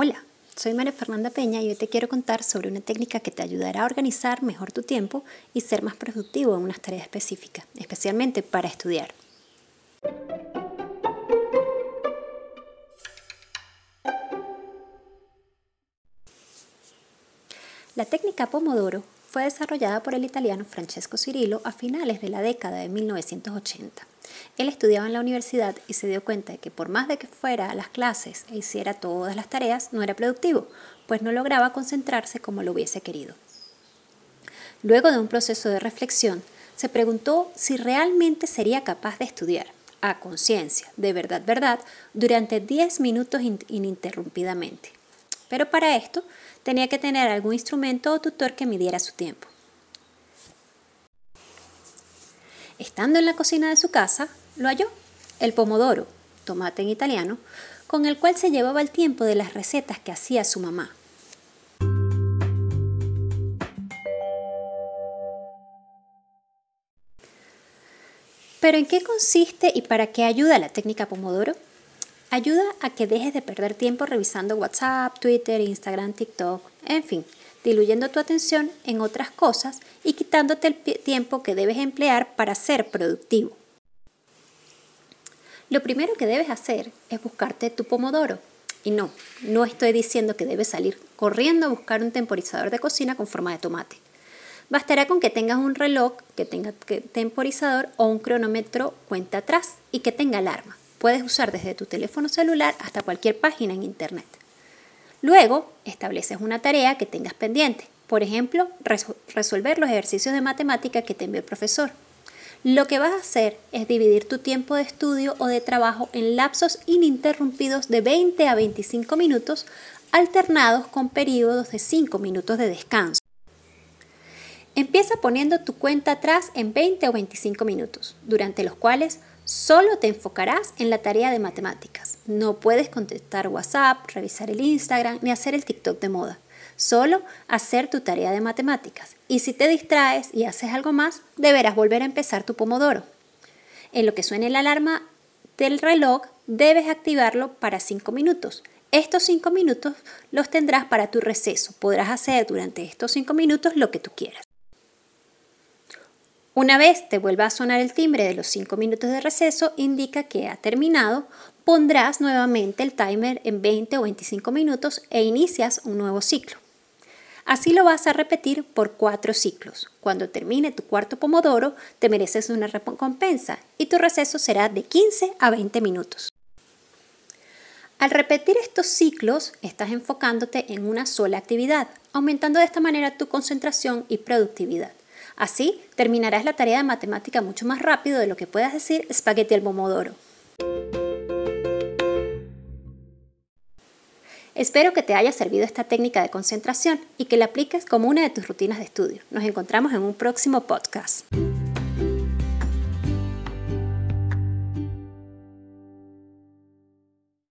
Hola, soy María Fernanda Peña y hoy te quiero contar sobre una técnica que te ayudará a organizar mejor tu tiempo y ser más productivo en unas tareas específicas, especialmente para estudiar. La técnica Pomodoro fue desarrollada por el italiano Francesco Cirillo a finales de la década de 1980. Él estudiaba en la universidad y se dio cuenta de que por más de que fuera a las clases e hiciera todas las tareas, no era productivo, pues no lograba concentrarse como lo hubiese querido. Luego de un proceso de reflexión, se preguntó si realmente sería capaz de estudiar a conciencia, de verdad, verdad, durante 10 minutos ininterrumpidamente. Pero para esto tenía que tener algún instrumento o tutor que midiera su tiempo. Estando en la cocina de su casa, lo halló, el pomodoro, tomate en italiano, con el cual se llevaba el tiempo de las recetas que hacía su mamá. ¿Pero en qué consiste y para qué ayuda la técnica Pomodoro? Ayuda a que dejes de perder tiempo revisando WhatsApp, Twitter, Instagram, TikTok, en fin, diluyendo tu atención en otras cosas y quitándote el tiempo que debes emplear para ser productivo. Lo primero que debes hacer es buscarte tu pomodoro. Y no, no estoy diciendo que debes salir corriendo a buscar un temporizador de cocina con forma de tomate. Bastará con que tengas un reloj que tenga temporizador o un cronómetro cuenta atrás y que tenga alarma. Puedes usar desde tu teléfono celular hasta cualquier página en Internet. Luego, estableces una tarea que tengas pendiente. Por ejemplo, resolver los ejercicios de matemática que te envió el profesor. Lo que vas a hacer es dividir tu tiempo de estudio o de trabajo en lapsos ininterrumpidos de 20 a 25 minutos, alternados con periodos de 5 minutos de descanso. Empieza poniendo tu cuenta atrás en 20 o 25 minutos, durante los cuales Solo te enfocarás en la tarea de matemáticas. No puedes contestar WhatsApp, revisar el Instagram ni hacer el TikTok de moda. Solo hacer tu tarea de matemáticas. Y si te distraes y haces algo más, deberás volver a empezar tu pomodoro. En lo que suene la alarma del reloj, debes activarlo para 5 minutos. Estos 5 minutos los tendrás para tu receso. Podrás hacer durante estos 5 minutos lo que tú quieras. Una vez te vuelva a sonar el timbre de los 5 minutos de receso, indica que ha terminado, pondrás nuevamente el timer en 20 o 25 minutos e inicias un nuevo ciclo. Así lo vas a repetir por cuatro ciclos. Cuando termine tu cuarto pomodoro, te mereces una recompensa y tu receso será de 15 a 20 minutos. Al repetir estos ciclos, estás enfocándote en una sola actividad, aumentando de esta manera tu concentración y productividad. Así, terminarás la tarea de matemática mucho más rápido de lo que puedas decir espagueti al pomodoro. Espero que te haya servido esta técnica de concentración y que la apliques como una de tus rutinas de estudio. Nos encontramos en un próximo podcast.